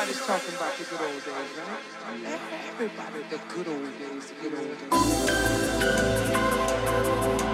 Everybody's talking about the good old days, right? Everybody, the good old days, the good old days.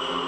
you.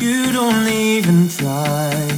You don't even try.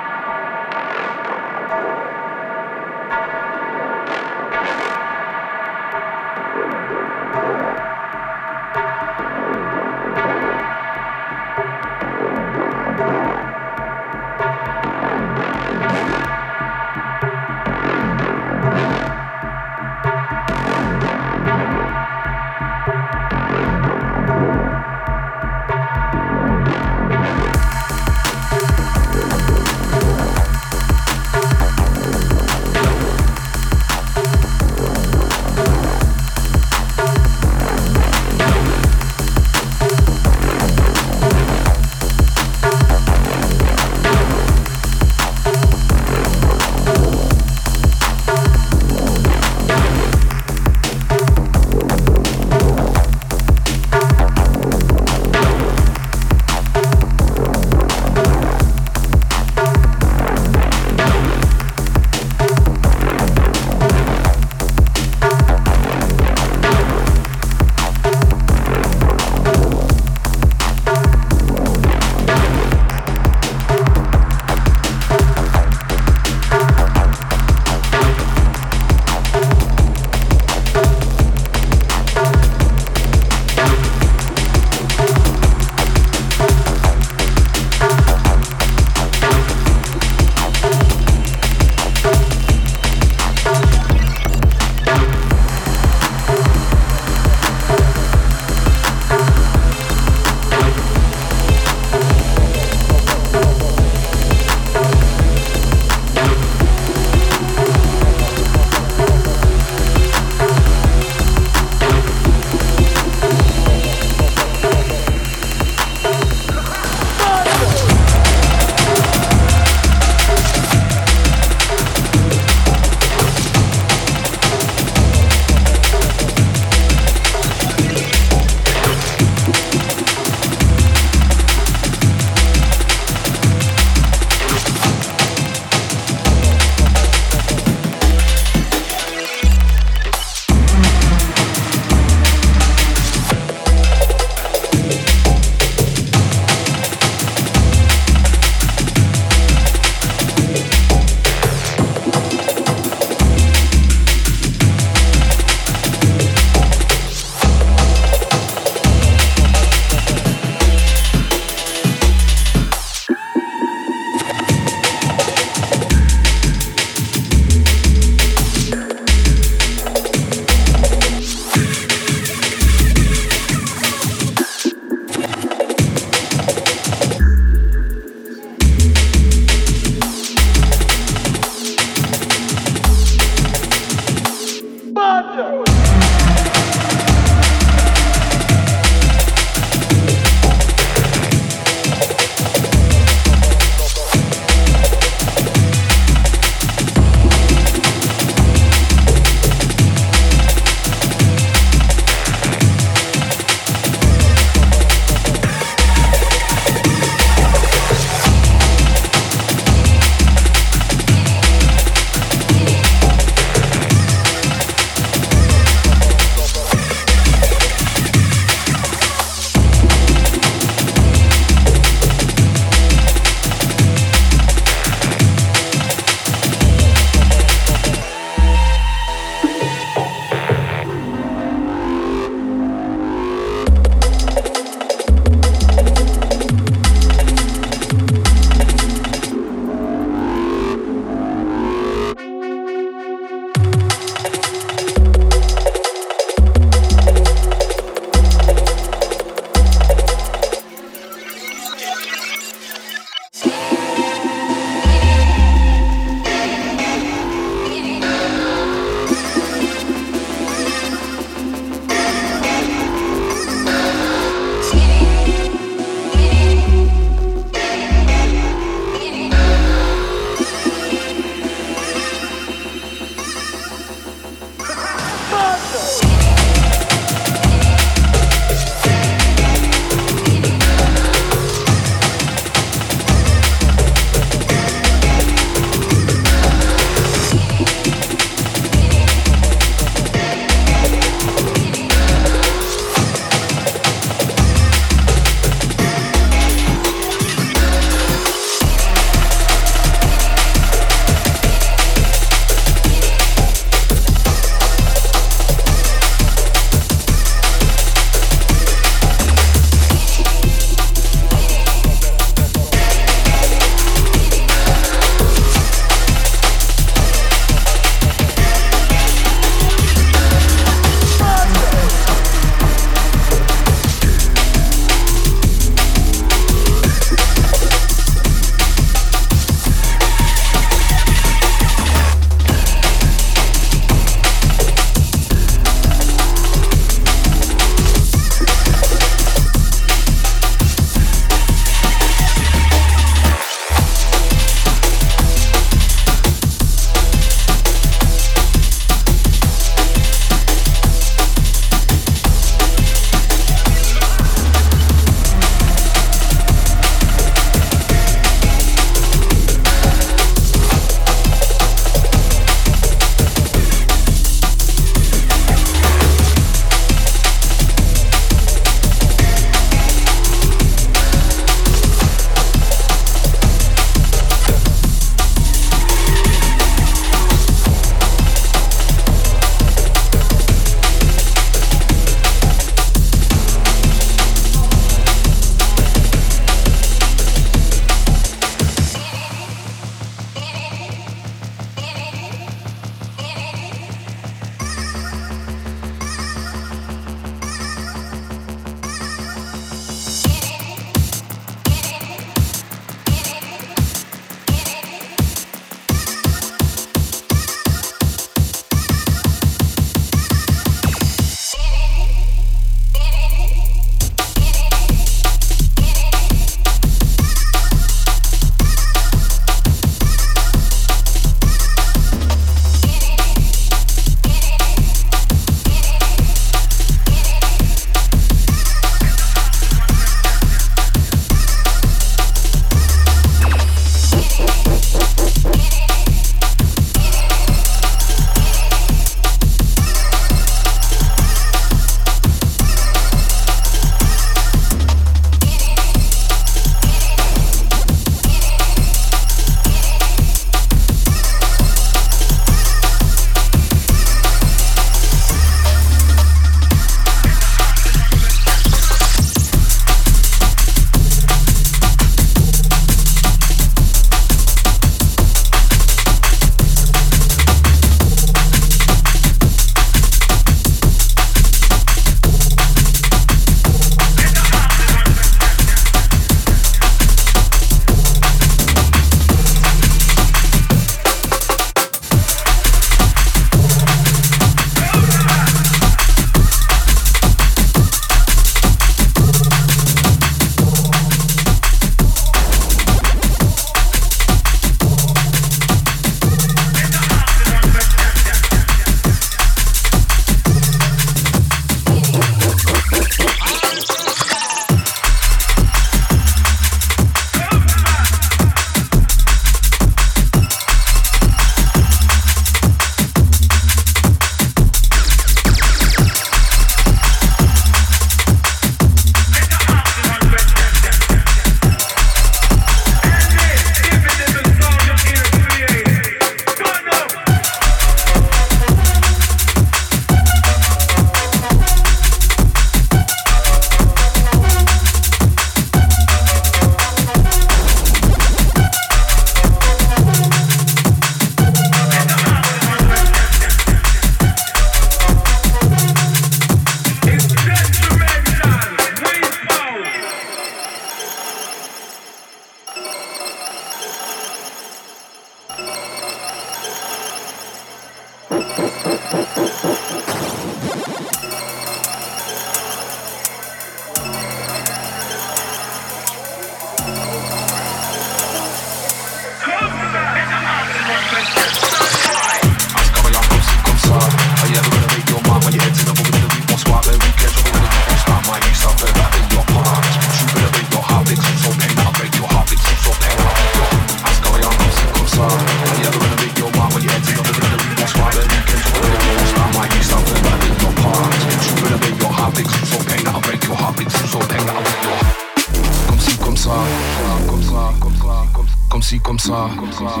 Ça,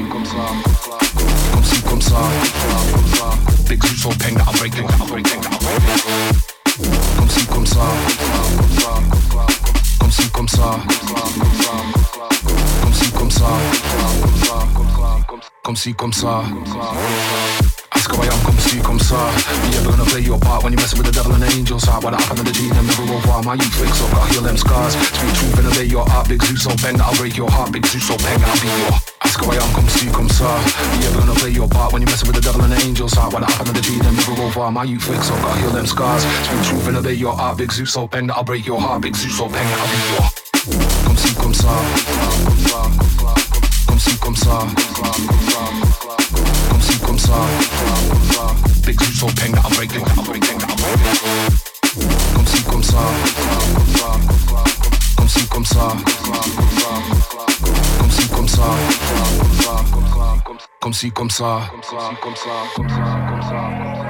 comme si comme ça. Big zoo so peng that I break it, I break it, I break it. Comme si comme ça, comme comme ça, comme si comme ça, comme si comme ça. Ask how I am, come see, come sir. You ever gonna play your part when you're messing with the devil and the angels heart? What happened to the G, them never over. My youth fix up, gotta heal them scars. Speak truth and obey your heart. Big Zeus so bang I'll break your heart. Big Zeus so bang I'll be your. Ask how I am, come see, come sir. You ever gonna play your part when you're messing with the devil and the angels heart? What happened to the G, them never over. My youth fix up, gotta heal them scars. Speak truth and obey your heart. Big Zeus so bang that I'll break your heart. Big Zeus so bang that I'll be your. Come see, come sir. Come see, come sir. Come see, come sir. Big Zeus so bang that I'll break I'll break it, I'll break it. Comme si, comme ça. Comme si, comme ça. Comme si, comme ça. Comme si, comme ça. Ask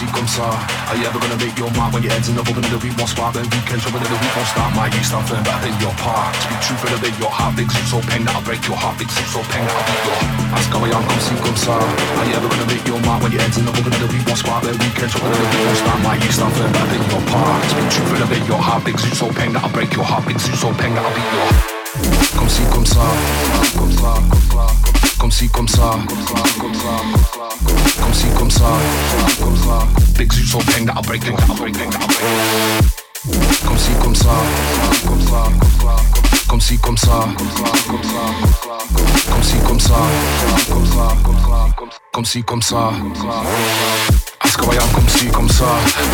see, come sir. Are you ever gonna make your mark when your head's in the open of the week? One spark, then weekend trouble, then the week won't start. My yeast, I'm firm, but I your part. Speak truth and obey your heart. Zoo so pain that I'll break your heart. Zoo so pain that I'll be your. Ask how I am, come see, come sir. Are you ever gonna make your mark when your head's in the open of the week? One spark, then weekend trouble, then the week won't start. My yeast, I'm firm, but I your part. Speak truth and obey your heart. Zoo so pain that I'll break your heart. Zoo so pain that I'll be your. Comme si, comme ça. Comme si, comme ça. Comme si, comme ça. Big zoo so peng that I'll break it, I'll break break it. Comme si, comme ça. Comme si, comme ça. Comme si, comme ça. Comme si, comme ça. How I am, come see, come sir.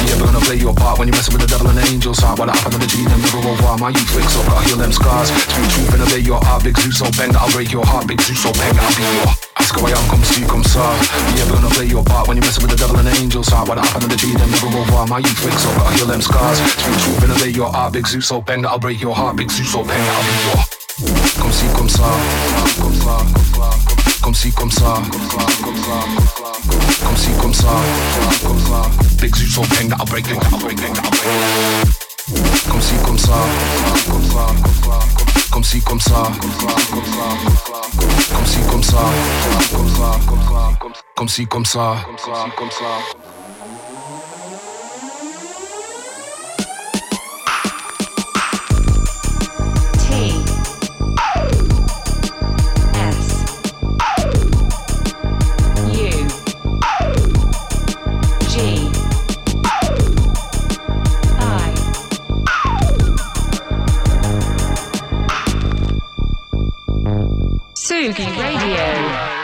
You ever gonna play your part when you're messing with the devil and the angels heart? What happened to the G, them never over. My youth fix up, gotta heal them scars. Speak truth and obey your heart. Big Zeus so bang I'll break your heart. Big Zeus so bang I'll be your. Ask how I am, come see, come sir. You ever gonna play your part when you're messing with the devil and the angels heart? What happened to the G, them never over. My youth fix up, gotta heal them scars. Speak truth and obey your heart. Big Zeus so bang I'll break your heart. Big Zeus so bang I'll be your. Comme si, comme ça. Comme si, comme ça. Comme si, comme ça. Big Zeus so bang that I'll break it, I'll break it, I'll break it. Comme si, comme ça. Comme si, comme ça. Comme si, comme ça. Comme si, comme ça. T Sugi Radio